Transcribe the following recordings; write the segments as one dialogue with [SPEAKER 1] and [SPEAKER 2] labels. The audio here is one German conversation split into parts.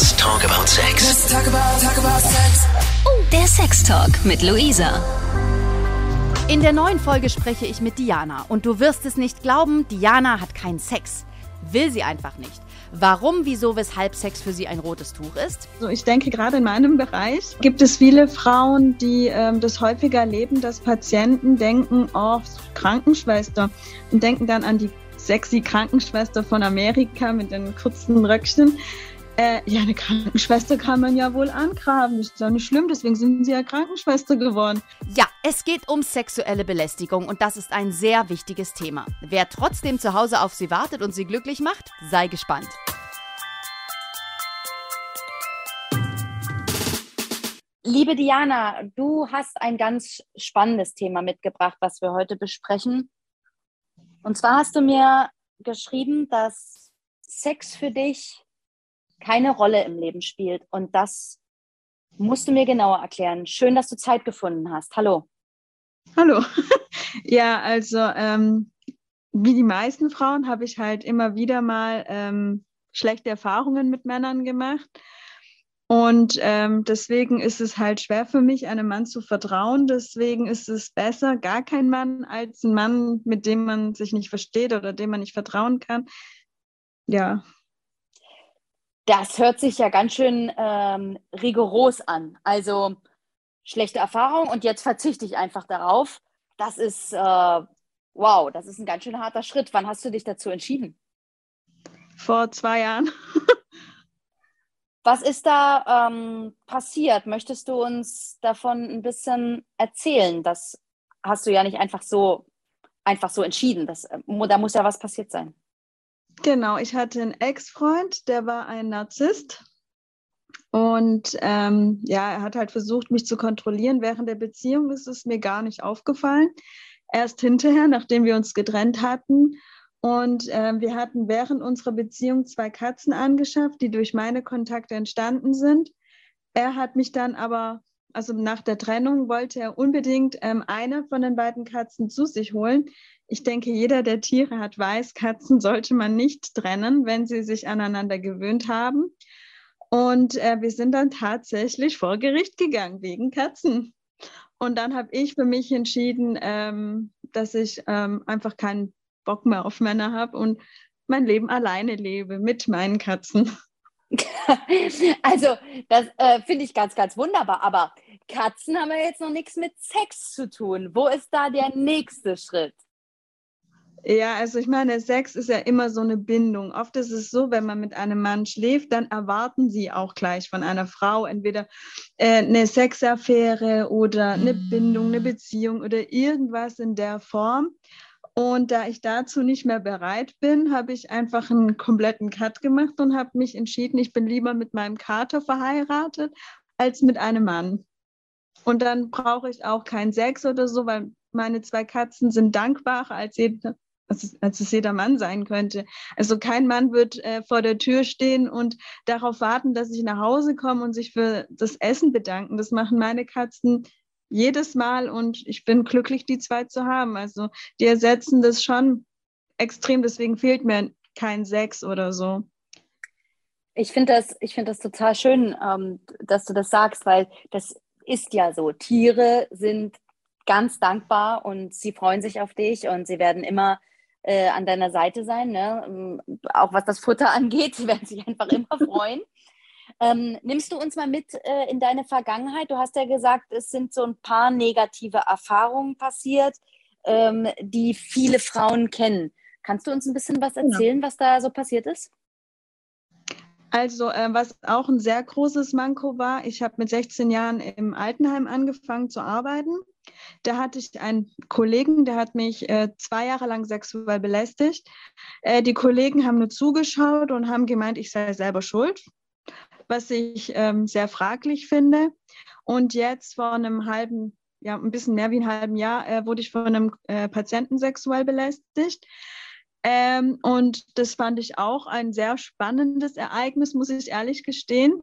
[SPEAKER 1] Let's talk about sex.
[SPEAKER 2] Let's talk about, talk about sex.
[SPEAKER 3] Oh, der Sextalk mit Luisa.
[SPEAKER 4] In der neuen Folge spreche ich mit Diana und du wirst es nicht glauben, Diana hat keinen Sex. Will sie einfach nicht. Warum, wieso, weshalb Sex für sie ein rotes Tuch ist?
[SPEAKER 5] Also ich denke, gerade in meinem Bereich gibt es viele Frauen, die ähm, das häufiger erleben, dass Patienten denken, oh, Krankenschwester und denken dann an die sexy Krankenschwester von Amerika mit den kurzen Röckchen. Äh, ja, eine Krankenschwester kann man ja wohl angraben. Das ist ja nicht schlimm, deswegen sind sie ja Krankenschwester geworden.
[SPEAKER 4] Ja, es geht um sexuelle Belästigung und das ist ein sehr wichtiges Thema. Wer trotzdem zu Hause auf sie wartet und sie glücklich macht, sei gespannt. Liebe Diana, du hast ein ganz spannendes Thema mitgebracht, was wir heute besprechen. Und zwar hast du mir geschrieben, dass Sex für dich keine Rolle im Leben spielt. Und das musst du mir genauer erklären. Schön, dass du Zeit gefunden hast. Hallo.
[SPEAKER 5] Hallo. ja, also ähm, wie die meisten Frauen habe ich halt immer wieder mal ähm, schlechte Erfahrungen mit Männern gemacht. Und ähm, deswegen ist es halt schwer für mich, einem Mann zu vertrauen. Deswegen ist es besser, gar kein Mann als ein Mann, mit dem man sich nicht versteht oder dem man nicht vertrauen kann. Ja.
[SPEAKER 4] Das hört sich ja ganz schön ähm, rigoros an. Also schlechte Erfahrung und jetzt verzichte ich einfach darauf. Das ist, äh, wow, das ist ein ganz schön harter Schritt. Wann hast du dich dazu entschieden?
[SPEAKER 5] Vor zwei Jahren.
[SPEAKER 4] Was ist da ähm, passiert? Möchtest du uns davon ein bisschen erzählen? Das hast du ja nicht einfach so, einfach so entschieden. Das, äh, da muss ja was passiert sein.
[SPEAKER 5] Genau, ich hatte einen Ex-Freund, der war ein Narzisst. Und ähm, ja, er hat halt versucht, mich zu kontrollieren. Während der Beziehung ist es mir gar nicht aufgefallen. Erst hinterher, nachdem wir uns getrennt hatten und äh, wir hatten während unserer Beziehung zwei Katzen angeschafft, die durch meine Kontakte entstanden sind. Er hat mich dann aber, also nach der Trennung, wollte er unbedingt ähm, eine von den beiden Katzen zu sich holen. Ich denke, jeder, der Tiere hat, weiß, Katzen sollte man nicht trennen, wenn sie sich aneinander gewöhnt haben. Und äh, wir sind dann tatsächlich vor Gericht gegangen wegen Katzen. Und dann habe ich für mich entschieden, ähm, dass ich ähm, einfach keinen Bock mehr auf Männer habe und mein Leben alleine lebe mit meinen Katzen.
[SPEAKER 4] Also, das äh, finde ich ganz, ganz wunderbar. Aber Katzen haben ja jetzt noch nichts mit Sex zu tun. Wo ist da der nächste Schritt?
[SPEAKER 5] Ja, also ich meine, Sex ist ja immer so eine Bindung. Oft ist es so, wenn man mit einem Mann schläft, dann erwarten sie auch gleich von einer Frau entweder äh, eine Sexaffäre oder eine Bindung, eine Beziehung oder irgendwas in der Form. Und da ich dazu nicht mehr bereit bin, habe ich einfach einen kompletten Cut gemacht und habe mich entschieden, ich bin lieber mit meinem Kater verheiratet als mit einem Mann. Und dann brauche ich auch keinen Sex oder so, weil meine zwei Katzen sind dankbarer als, jeder, als, es jeder Mann sein könnte. Also kein Mann wird äh, vor der Tür stehen und darauf warten, dass ich nach Hause komme und sich für das Essen bedanken. Das machen meine Katzen jedes Mal und ich bin glücklich, die zwei zu haben. Also die ersetzen das schon extrem, deswegen fehlt mir kein Sex oder so.
[SPEAKER 4] Ich finde das, find das total schön, ähm, dass du das sagst, weil das ist ja so. Tiere sind ganz dankbar und sie freuen sich auf dich und sie werden immer äh, an deiner Seite sein, ne? Ähm, auch was das Futter angeht. Sie werden sich einfach immer freuen. Ähm, nimmst du uns mal mit äh, in deine Vergangenheit? Du hast ja gesagt, es sind so ein paar negative Erfahrungen passiert, ähm, die viele Frauen kennen. Kannst du uns ein bisschen was genau. erzählen, ja. was da so passiert ist?
[SPEAKER 5] Also, äh, was auch ein sehr großes Manko war, ich habe mit 16 Jahren im Altenheim angefangen zu arbeiten. Da hatte ich einen Kollegen, der hat mich äh, zwei Jahre lang sexuell belästigt. Äh, die Kollegen haben nur zugeschaut und haben gemeint, ich sei selber schuld was ich ähm, sehr fraglich finde. Und jetzt vor einem halben, ja, ein bisschen mehr wie einem halben Jahr äh, wurde ich von einem äh, Patienten sexuell belästigt. Ähm, und das fand ich auch ein sehr spannendes Ereignis, muss ich ehrlich gestehen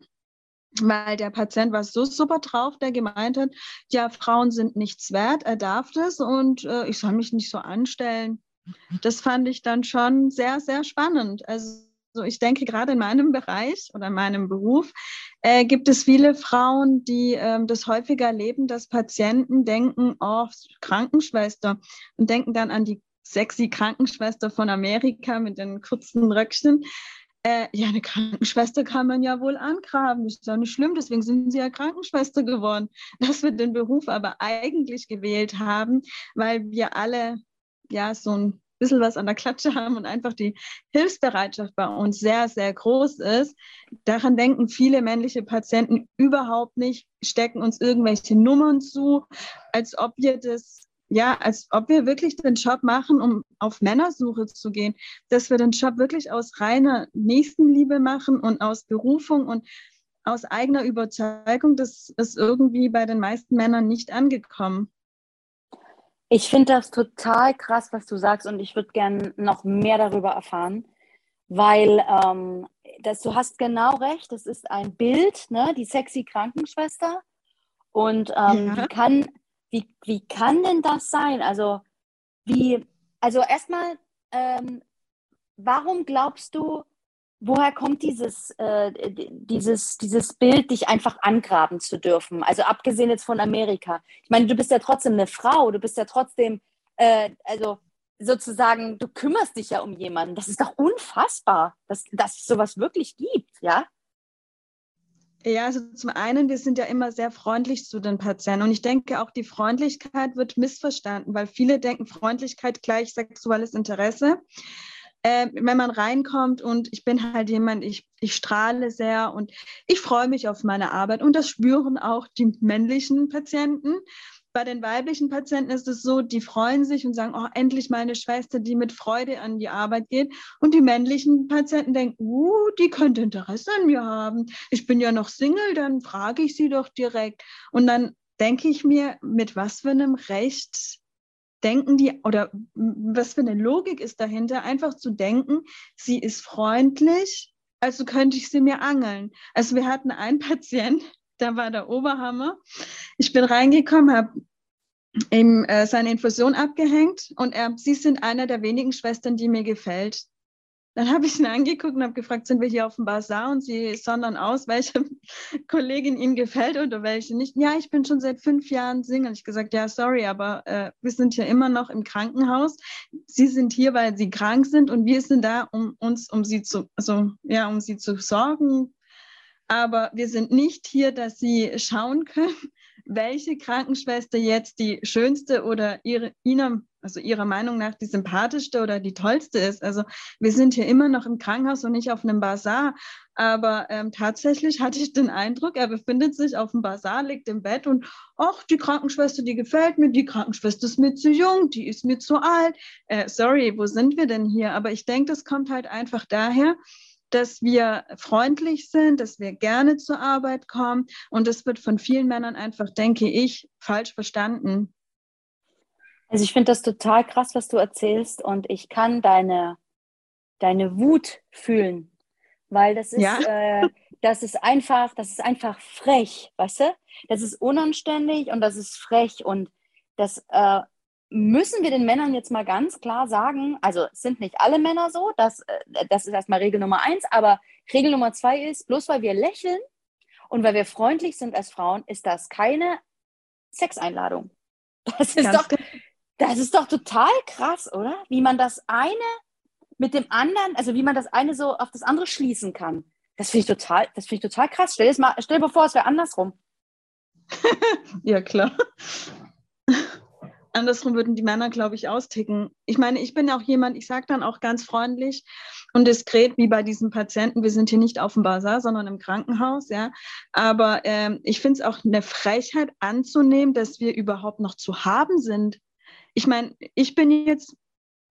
[SPEAKER 5] weil der Patient war so super drauf, der gemeint hat, ja, Frauen sind nichts wert, er darf das und äh, ich soll mich nicht so anstellen. Das fand ich dann schon sehr, sehr spannend. Also ich denke gerade in meinem Bereich oder in meinem Beruf äh, gibt es viele Frauen, die ähm, das häufiger erleben, dass Patienten denken, oh, Krankenschwester und denken dann an die sexy Krankenschwester von Amerika mit den kurzen Röckchen. Äh, ja, eine Krankenschwester kann man ja wohl angraben. Ist ja nicht schlimm, deswegen sind sie ja Krankenschwester geworden. Dass wir den Beruf aber eigentlich gewählt haben, weil wir alle ja so ein bisschen was an der Klatsche haben und einfach die Hilfsbereitschaft bei uns sehr, sehr groß ist. Daran denken viele männliche Patienten überhaupt nicht, stecken uns irgendwelche Nummern zu, als ob wir das ja, als ob wir wirklich den Job machen, um auf Männersuche zu gehen, dass wir den Job wirklich aus reiner Nächstenliebe machen und aus Berufung und aus eigener Überzeugung, das ist irgendwie bei den meisten Männern nicht angekommen.
[SPEAKER 4] Ich finde das total krass, was du sagst, und ich würde gerne noch mehr darüber erfahren, weil ähm, das, du hast genau recht, das ist ein Bild, ne? die sexy Krankenschwester. Und ähm, ja. wie, kann, wie, wie kann denn das sein? Also, wie, also erstmal, ähm, warum glaubst du, woher kommt dieses, äh, dieses, dieses Bild, dich einfach angraben zu dürfen? Also abgesehen jetzt von Amerika. Ich meine, du bist ja trotzdem eine Frau, du bist ja trotzdem, äh, also sozusagen, du kümmerst dich ja um jemanden. Das ist doch unfassbar, dass, dass es sowas wirklich gibt, ja?
[SPEAKER 5] Ja, also zum einen, wir sind ja immer sehr freundlich zu den Patienten und ich denke auch die Freundlichkeit wird missverstanden, weil viele denken Freundlichkeit gleich sexuelles Interesse äh, wenn man reinkommt und ich bin halt jemand, ich, ich strahle sehr und ich freue mich auf meine Arbeit und das spüren auch die männlichen Patienten. Bei den weiblichen Patienten ist es so, die freuen sich und sagen, oh, endlich meine Schwester, die mit Freude an die Arbeit geht. Und die männlichen Patienten denken, uh, die könnte Interesse an mir haben. Ich bin ja noch Single, dann frage ich sie doch direkt. Und dann denke ich mir, mit was für einem Recht denken die, oder was für eine Logik ist dahinter, einfach zu denken, sie ist freundlich, also könnte ich sie mir angeln. Also wir hatten einen Patient, da war der Oberhammer. Ich bin reingekommen, habe ihm äh, seine Infusion abgehängt und er, sie sind einer der wenigen Schwestern, die mir gefällt. Dann habe ich ihn angeguckt und habe gefragt, sind wir hier auf dem Bazar? Und sie sondern aus, welche Kollegin ihnen gefällt oder welche nicht. Ja, ich bin schon seit fünf Jahren Single. Ich gesagt, ja, sorry, aber äh, wir sind hier immer noch im Krankenhaus. Sie sind hier, weil sie krank sind und wir sind da, um uns, um sie zu, also ja, um sie zu sorgen. Aber wir sind nicht hier, dass sie schauen können, welche Krankenschwester jetzt die schönste oder ihre, ihnen also ihrer Meinung nach die sympathischste oder die tollste ist. Also wir sind hier immer noch im Krankenhaus und nicht auf einem Bazar. Aber ähm, tatsächlich hatte ich den Eindruck, er befindet sich auf dem Bazar, liegt im Bett und, ach, die Krankenschwester, die gefällt mir, die Krankenschwester ist mir zu jung, die ist mir zu alt. Äh, sorry, wo sind wir denn hier? Aber ich denke, das kommt halt einfach daher, dass wir freundlich sind, dass wir gerne zur Arbeit kommen. Und das wird von vielen Männern einfach, denke ich, falsch verstanden.
[SPEAKER 4] Also ich finde das total krass, was du erzählst und ich kann deine, deine Wut fühlen, weil das ist, ja. äh, das ist einfach, das ist einfach frech, weißt du? Das ist unanständig und das ist frech und das äh, müssen wir den Männern jetzt mal ganz klar sagen. Also es sind nicht alle Männer so, das, äh, das ist erstmal Regel Nummer eins, aber Regel Nummer zwei ist, bloß weil wir lächeln und weil wir freundlich sind als Frauen, ist das keine Sexeinladung. Das ist Ganz doch, das ist doch total krass, oder? Wie man das eine mit dem anderen, also wie man das eine so auf das andere schließen kann. Das finde ich total, das finde ich total krass. Stell dir, mal, stell dir vor, es wäre andersrum.
[SPEAKER 5] ja, klar. Andersrum würden die Männer, glaube ich, austicken. Ich meine, ich bin auch jemand, ich sage dann auch ganz freundlich und diskret, wie bei diesen Patienten, wir sind hier nicht auf dem Bazar, sondern im Krankenhaus, ja. Aber ähm, ich finde es auch eine Frechheit anzunehmen, dass wir überhaupt noch zu haben sind ich meine, ich bin jetzt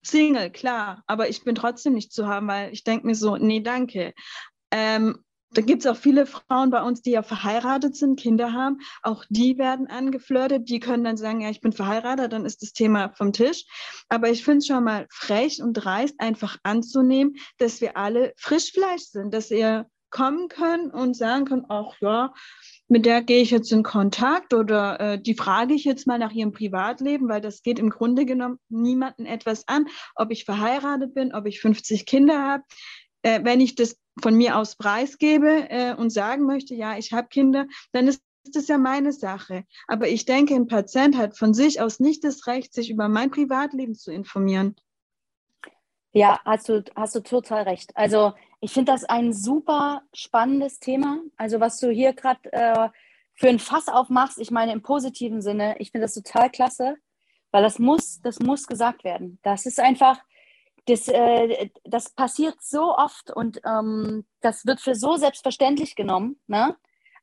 [SPEAKER 5] Single, klar, aber ich bin trotzdem nicht zu haben, weil ich denke mir so, nee, danke. Ähm, da gibt es auch viele Frauen bei uns, die ja verheiratet sind, Kinder haben. Auch die werden angeflirtet. Die können dann sagen, ja, ich bin verheiratet, dann ist das Thema vom Tisch. Aber ich finde es schon mal frech und dreist, einfach anzunehmen, dass wir alle Frischfleisch sind, dass ihr kommen können und sagen können, ach ja, mit der gehe ich jetzt in Kontakt oder äh, die frage ich jetzt mal nach ihrem Privatleben, weil das geht im Grunde genommen niemanden etwas an, ob ich verheiratet bin, ob ich 50 Kinder habe. äh, wenn ich das von mir aus preisgebe äh, und sagen möchte, ja, ich habe Kinder, dann ist das ja meine Sache. Aber ich denke, ein Patient hat von sich aus nicht das Recht, sich über mein Privatleben zu informieren.
[SPEAKER 4] Ja, hast du, hast du total recht. Also ich finde das ein super spannendes Thema. Also was du hier gerade äh, für ein Fass aufmachst, ich meine im positiven Sinne, ich finde das total klasse, weil das muss, das muss gesagt werden. Das ist einfach, das, äh, das passiert so oft und ähm, das wird für so selbstverständlich genommen. Ne?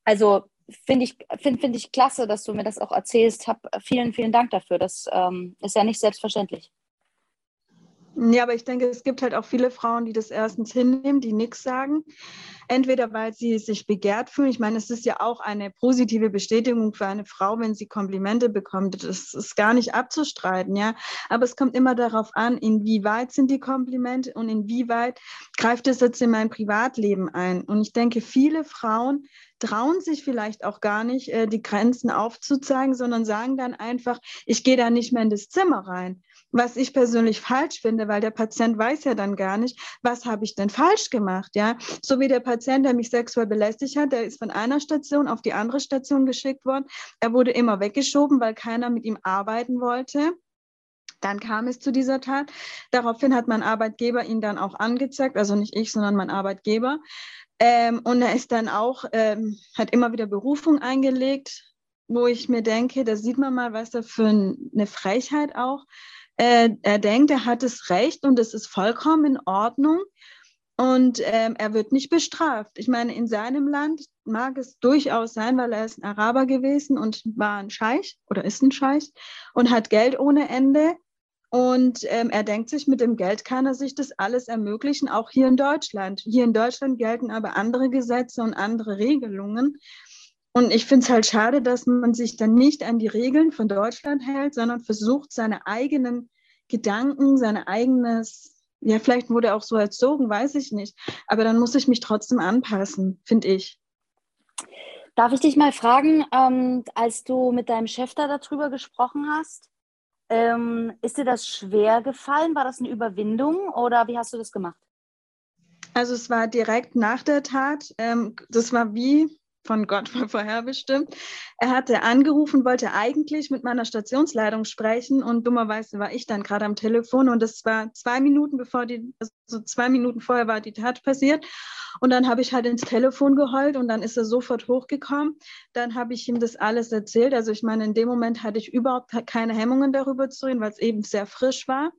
[SPEAKER 4] Also finde ich, find, find ich klasse, dass du mir das auch erzählst. Hab, vielen, vielen Dank dafür. Das ähm, ist ja nicht selbstverständlich.
[SPEAKER 5] Ja, aber ich denke, es gibt halt auch viele Frauen, die das erstens hinnehmen, die nichts sagen. Entweder weil sie sich begehrt fühlen. Ich meine, es ist ja auch eine positive Bestätigung für eine Frau, wenn sie Komplimente bekommt. Das ist gar nicht abzustreiten, ja. Aber es kommt immer darauf an, inwieweit sind die Komplimente und inwieweit greift es jetzt in mein Privatleben ein. Und ich denke, viele Frauen trauen sich vielleicht auch gar nicht, äh, die Grenzen aufzuzeigen, sondern sagen dann einfach, ich gehe da nicht mehr in das Zimmer rein was ich persönlich falsch finde, weil der Patient weiß ja dann gar nicht, was habe ich denn falsch gemacht, ja? So wie der Patient, der mich sexuell belästigt hat, der ist von einer Station auf die andere Station geschickt worden. Er wurde immer weggeschoben, weil keiner mit ihm arbeiten wollte. Dann kam es zu dieser Tat. Daraufhin hat mein Arbeitgeber ihn dann auch angezeigt, also nicht ich, sondern mein Arbeitgeber. Ähm, und er ist dann auch, ähm, hat immer wieder Berufung eingelegt, wo ich mir denke, da sieht man mal, was da für eine Frechheit auch äh, er denkt, er hat das Recht und es ist vollkommen in Ordnung und ähm, er wird nicht bestraft. Ich meine, in seinem Land mag es durchaus sein, weil er ist ein Araber gewesen und war ein Scheich oder ist ein Scheich und hat Geld ohne Ende. Und ähm, er denkt sich, mit dem Geld kann er sich das alles ermöglichen, auch hier in Deutschland. Hier in Deutschland gelten aber andere Gesetze und andere Regelungen. Und ich finde es halt schade, dass man sich dann nicht an die Regeln von Deutschland hält, sondern versucht, seine eigenen Gedanken, seine eigenes, ja, vielleicht wurde er auch so erzogen, weiß ich nicht. Aber dann muss ich mich trotzdem anpassen, finde ich.
[SPEAKER 4] Darf ich dich mal fragen, ähm, als du mit deinem Chef da darüber gesprochen hast, ähm, ist dir das schwer gefallen? War das eine Überwindung oder wie hast du das gemacht?
[SPEAKER 5] Also es war direkt nach der Tat. Ähm, das war wie, von Gott vorherbestimmt. Er hatte angerufen, wollte eigentlich mit meiner Stationsleitung sprechen und dummerweise war ich dann gerade am Telefon und das war zwei Minuten bevor die, also zwei Minuten vorher war die Tat passiert und dann habe ich halt ins Telefon geheult und dann ist er sofort hochgekommen. Dann habe ich ihm das alles erzählt. Also ich meine, in dem Moment hatte ich überhaupt keine Hemmungen darüber zu reden, weil es eben sehr frisch war.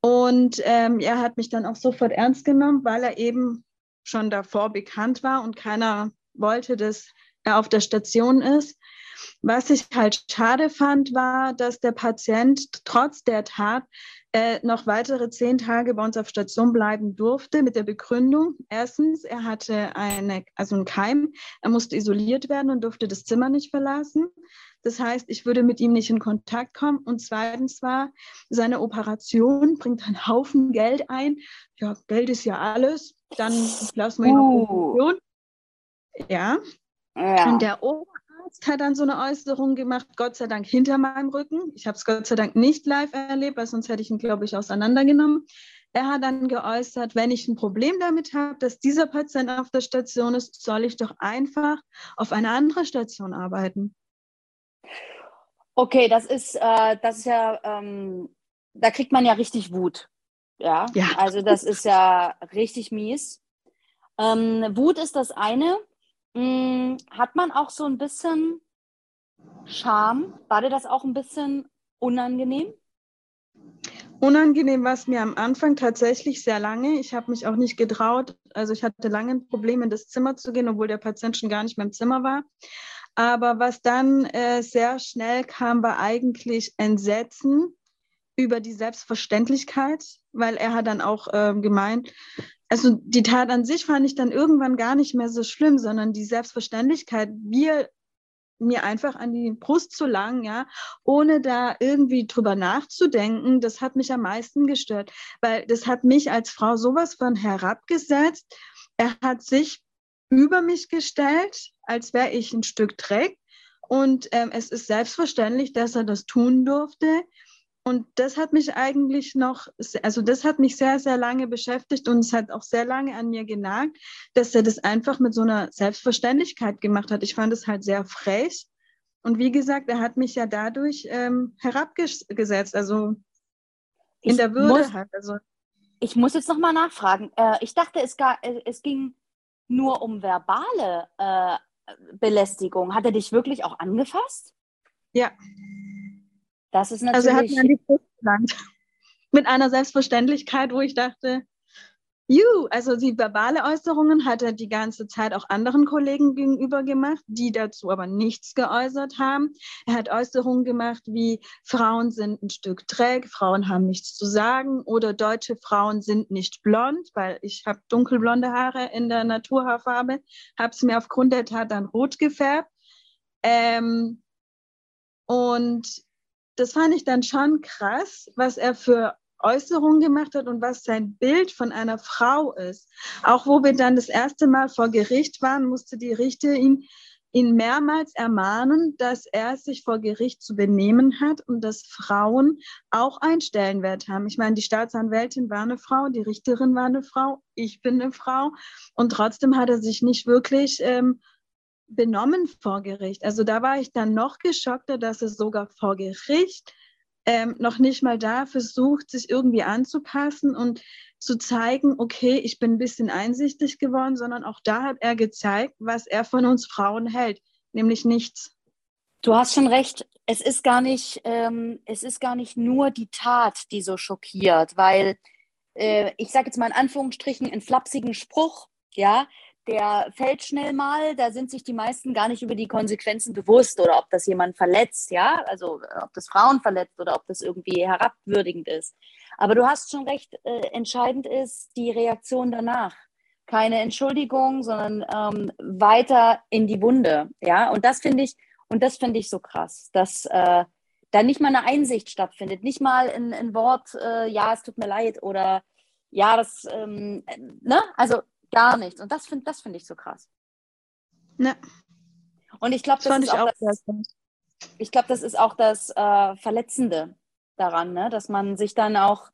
[SPEAKER 5] Und ähm, er hat mich dann auch sofort ernst genommen, weil er eben schon davor bekannt war und keiner wollte, dass er auf der Station ist. Was ich halt schade fand, war, dass der Patient trotz der Tat äh, noch weitere zehn Tage bei uns auf Station bleiben durfte mit der Begründung. Erstens, er hatte eine, also einen Keim, er musste isoliert werden und durfte das Zimmer nicht verlassen. Das heißt, ich würde mit ihm nicht in Kontakt kommen. Und zweitens war, seine Operation bringt einen Haufen Geld ein. Ja, Geld ist ja alles. Dann lassen wir ihn uh. auf Operation. Ja. ja. Und der Oberarzt hat dann so eine Äußerung gemacht, Gott sei Dank hinter meinem Rücken. Ich habe es Gott sei Dank nicht live erlebt, weil sonst hätte ich ihn, glaube ich, auseinandergenommen. Er hat dann geäußert, wenn ich ein Problem damit habe, dass dieser Patient auf der Station ist, soll ich doch einfach auf eine andere Station arbeiten.
[SPEAKER 4] Okay, das ist, äh, das ist ja, ähm, da kriegt man ja richtig Wut. Ja? ja. Also das ist ja richtig mies. Ähm, Wut ist das eine. Hm, hat man auch so ein bisschen Scham? War dir das auch ein bisschen unangenehm?
[SPEAKER 5] Unangenehm war es mir am Anfang tatsächlich sehr lange. Ich habe mich auch nicht getraut. Also ich hatte lange ein Problem, in das Zimmer zu gehen, obwohl der Patient schon gar nicht mehr im Zimmer war. Aber was dann äh, sehr schnell kam, war eigentlich Entsetzen über die Selbstverständlichkeit, weil er hat dann auch äh, gemeint, also die Tat an sich fand ich dann irgendwann gar nicht mehr so schlimm, sondern die Selbstverständlichkeit, wir mir einfach an die Brust zu langen, ja, ohne da irgendwie drüber nachzudenken, das hat mich am meisten gestört, weil das hat mich als Frau sowas von herabgesetzt. Er hat sich über mich gestellt, als wäre ich ein Stück Dreck. Und ähm, es ist selbstverständlich, dass er das tun durfte. Und das hat mich eigentlich noch, also das hat mich sehr, sehr lange beschäftigt und es hat auch sehr lange an mir genagt, dass er das einfach mit so einer Selbstverständlichkeit gemacht hat. Ich fand es halt sehr frech. Und wie gesagt, er hat mich ja dadurch ähm, herabgesetzt, also in
[SPEAKER 4] Ich
[SPEAKER 5] der Würde
[SPEAKER 4] muss,
[SPEAKER 5] halt. Also
[SPEAKER 4] ich muss jetzt nochmal nachfragen. Äh, ich dachte, es, gar, äh, es ging nur um verbale äh, Belästigung. Hat er dich wirklich auch angefasst?
[SPEAKER 5] ja,
[SPEAKER 4] Das ist
[SPEAKER 5] also er hat
[SPEAKER 4] natürlich.
[SPEAKER 5] mir an die Brust gelangt. Mit einer Selbstverständlichkeit, wo ich dachte, Juhu, also die verbale Äußerungen hat er die ganze Zeit auch anderen Kollegen gegenüber gemacht, die dazu aber nichts geäußert haben. Er hat Äußerungen gemacht wie Frauen sind ein Stück träge, Frauen haben nichts zu sagen oder deutsche Frauen sind nicht blond, weil ich habe dunkelblonde Haare in der Naturhaarfarbe, habe es mir aufgrund der Tat dann rot gefärbt. Ähm, und das fand ich dann schon krass, was er für Äußerungen gemacht hat und was sein Bild von einer Frau ist. Auch wo wir dann das erste Mal vor Gericht waren, musste die Richter ihn, ihn mehrmals ermahnen, dass er sich vor Gericht zu benehmen hat und dass Frauen auch einen Stellenwert haben. Ich meine, die Staatsanwältin war eine Frau, die Richterin war eine Frau, ich bin eine Frau und trotzdem hat er sich nicht wirklich ähm, benommen vor Gericht. Also da war ich dann noch geschockter, dass es sogar vor Gericht ähm, noch nicht mal da versucht, sich irgendwie anzupassen und zu zeigen, okay, ich bin ein bisschen einsichtig geworden, sondern auch da hat er gezeigt, was er von uns Frauen hält, nämlich nichts.
[SPEAKER 4] Du hast schon recht. Es ist gar nicht, ähm, es ist gar nicht nur die Tat, die so schockiert, weil äh, ich sage jetzt mal in Anführungsstrichen einen flapsigen Spruch, ja, der fällt schnell mal, da sind sich die meisten gar nicht über die Konsequenzen bewusst oder ob das jemand verletzt, ja, also ob das Frauen verletzt oder ob das irgendwie herabwürdigend ist. Aber du hast schon recht, äh, entscheidend ist die Reaktion danach. Keine Entschuldigung, sondern ähm, weiter in die Wunde, ja. Und das finde ich, und das finde ich so krass, dass äh, da nicht mal eine Einsicht stattfindet, nicht mal ein, ein Wort, äh, ja, es tut mir leid oder ja, das, ähm, ne, also gar nichts. Und das finde das find ich so krass.
[SPEAKER 5] Ne,
[SPEAKER 4] Und ich glaube,
[SPEAKER 5] das
[SPEAKER 4] das, ist
[SPEAKER 5] ich
[SPEAKER 4] auch
[SPEAKER 5] auch
[SPEAKER 4] das, ich glaube, das ist auch das äh, Verletzende daran, ne? dass man sich dann auch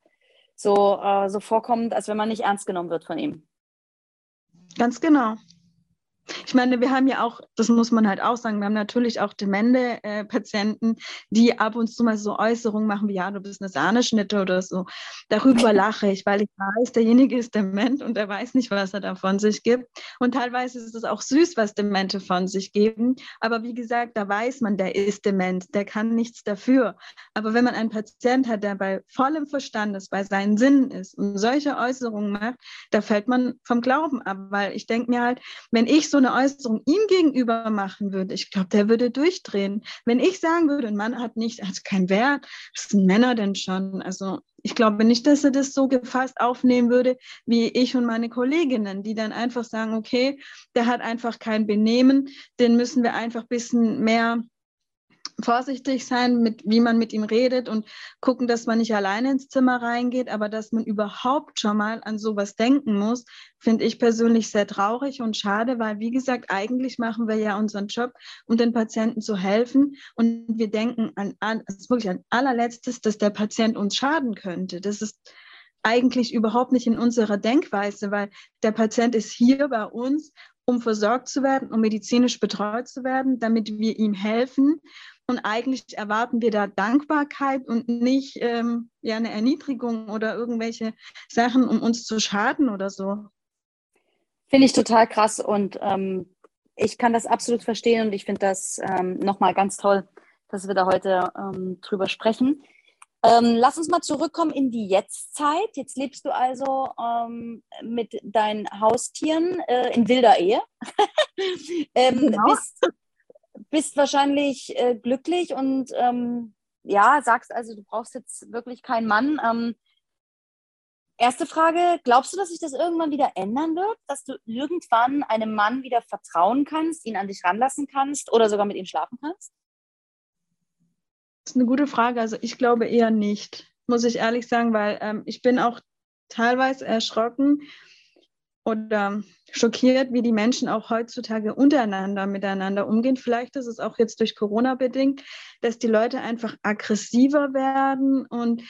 [SPEAKER 4] so, äh, so vorkommt, als wenn man nicht ernst genommen wird von ihm.
[SPEAKER 5] Ganz genau. Ich meine, wir haben ja auch, das muss man halt auch sagen, wir haben natürlich auch demente äh, Patienten, die ab und zu mal so Äußerungen machen wie, ja, du bist eine Sahneschnitte oder so. Darüber lache ich, weil ich weiß, derjenige ist dement und er weiß nicht, was er da von sich gibt. Und teilweise ist es auch süß, was Demente von sich geben. Aber wie gesagt, da weiß man, der ist dement, der kann nichts dafür. Aber wenn man einen Patient hat, der bei vollem Verstand ist, bei seinen Sinnen ist und solche Äußerungen macht, da fällt man vom Glauben ab, weil ich denke mir halt, wenn ich so eine Äußerung ihm gegenüber machen würde, ich glaube, der würde durchdrehen. Wenn ich sagen würde, ein Mann hat nicht, hat keinen Wert, was sind Männer denn schon? Also ich glaube nicht, dass er das so gefasst aufnehmen würde, wie ich und meine Kolleginnen, die dann einfach sagen, okay, der hat einfach kein Benehmen, den müssen wir einfach ein bisschen mehr vorsichtig sein, mit, wie man mit ihm redet und gucken, dass man nicht alleine ins Zimmer reingeht, aber dass man überhaupt schon mal an sowas denken muss, finde ich persönlich sehr traurig und schade, weil, wie gesagt, eigentlich machen wir ja unseren Job, um den Patienten zu helfen und wir denken an, an es ist wirklich an allerletztes, dass der Patient uns schaden könnte. Das ist eigentlich überhaupt nicht in unserer Denkweise, weil der Patient ist hier bei uns, um versorgt zu werden, um medizinisch betreut zu werden, damit wir ihm helfen. Und eigentlich erwarten wir da Dankbarkeit und nicht ähm, ja, eine Erniedrigung oder irgendwelche Sachen, um uns zu schaden oder so.
[SPEAKER 4] Finde ich total krass und ähm, ich kann das absolut verstehen und ich finde das ähm, nochmal ganz toll, dass wir da heute ähm, drüber sprechen. Ähm, lass uns mal zurückkommen in die Jetztzeit. Jetzt lebst du also ähm, mit deinen Haustieren äh, in wilder Ehe. ähm,
[SPEAKER 5] Genau.
[SPEAKER 4] bist, bist wahrscheinlich äh, glücklich und ähm, ja, sagst also, du brauchst jetzt wirklich keinen Mann. Ähm, erste Frage, glaubst du, dass sich das irgendwann wieder ändern wird? Dass du irgendwann einem Mann wieder vertrauen kannst, ihn an dich ranlassen kannst oder sogar mit ihm schlafen kannst?
[SPEAKER 5] Das ist eine gute Frage. Also ich glaube eher nicht, muss ich ehrlich sagen, weil ähm, ich bin auch teilweise erschrocken oder schockiert, wie die Menschen auch heutzutage untereinander miteinander umgehen. Vielleicht ist es auch jetzt durch Corona bedingt, dass die Leute einfach aggressiver werden und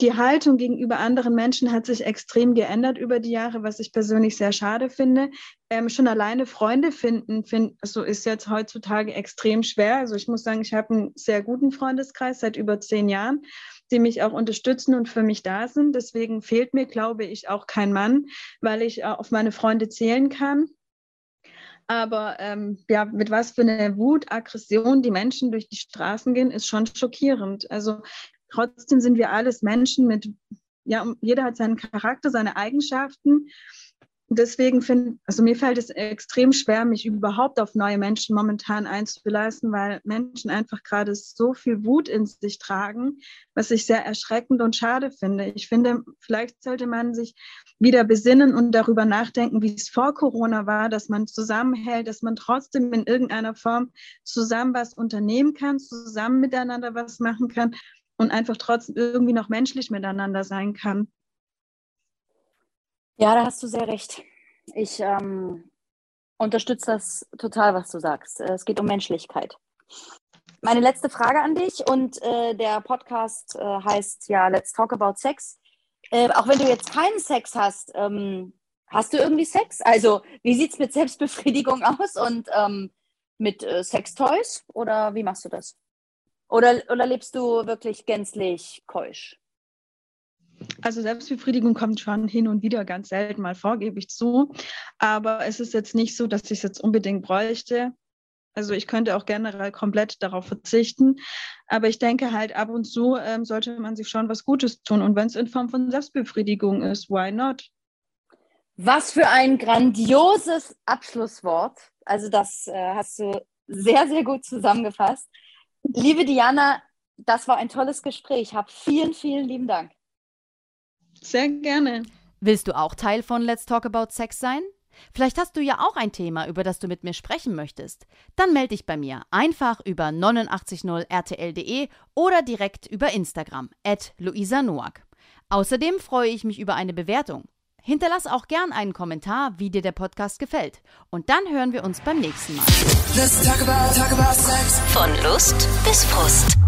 [SPEAKER 5] die Haltung gegenüber anderen Menschen hat sich extrem geändert über die Jahre, was ich persönlich sehr schade finde. Ähm, schon alleine Freunde finden, find, also ist jetzt heutzutage extrem schwer. Also ich muss sagen, ich habe einen sehr guten Freundeskreis seit über zehn Jahren, die mich auch unterstützen und für mich da sind. Deswegen fehlt mir, glaube ich, auch kein Mann, weil ich auf meine Freunde zählen kann. Aber ähm, ja, mit was für eine Wut, Aggression die Menschen durch die Straßen gehen, ist schon schockierend. Also Trotzdem sind wir alles Menschen mit, ja, jeder hat seinen Charakter, seine Eigenschaften. Deswegen finde, also mir fällt es extrem schwer, mich überhaupt auf neue Menschen momentan einzulassen, weil Menschen einfach gerade so viel Wut in sich tragen, was ich sehr erschreckend und schade finde. Ich finde, vielleicht sollte man sich wieder besinnen und darüber nachdenken, wie es vor Corona war, dass man zusammenhält, dass man trotzdem in irgendeiner Form zusammen was unternehmen kann, zusammen miteinander was machen kann und einfach trotzdem irgendwie noch menschlich miteinander sein kann.
[SPEAKER 4] Ja, da hast du sehr recht. Ich ähm, unterstütze das total, was du sagst. Es geht um Menschlichkeit. Meine letzte Frage an dich und äh, der Podcast äh, heißt ja Let's Talk About Sex. Äh, auch wenn du jetzt keinen Sex hast, ähm, hast du irgendwie Sex? Also wie sieht es mit Selbstbefriedigung aus und ähm, mit äh, Sextoys oder wie machst du das? Oder, oder lebst du wirklich gänzlich keusch?
[SPEAKER 5] Also Selbstbefriedigung kommt schon hin und wieder ganz selten mal vor, ich zu. Aber es ist jetzt nicht so, dass ich es jetzt unbedingt bräuchte. Also ich könnte auch generell komplett darauf verzichten. Aber ich denke halt, ab und zu ähm, sollte man sich schon was Gutes tun. Und wenn es in Form von Selbstbefriedigung ist, why not?
[SPEAKER 4] Was für ein grandioses Abschlusswort. Also das äh, hast du sehr, sehr gut zusammengefasst. Liebe Diana, das war ein tolles Gespräch. Hab vielen, vielen lieben Dank.
[SPEAKER 5] Sehr gerne.
[SPEAKER 1] Willst du auch Teil von Let's Talk About Sex sein? Vielleicht hast du ja auch ein Thema, über das du mit mir sprechen möchtest. Dann melde dich bei mir einfach über 890rtl.de oder direkt über Instagram at Luisa Noack. Außerdem freue ich mich über eine Bewertung. Hinterlass auch gern einen Kommentar, wie dir der Podcast gefällt. Und dann hören wir uns beim nächsten Mal.
[SPEAKER 2] Talk about, talk about
[SPEAKER 3] Von Lust bis Frust.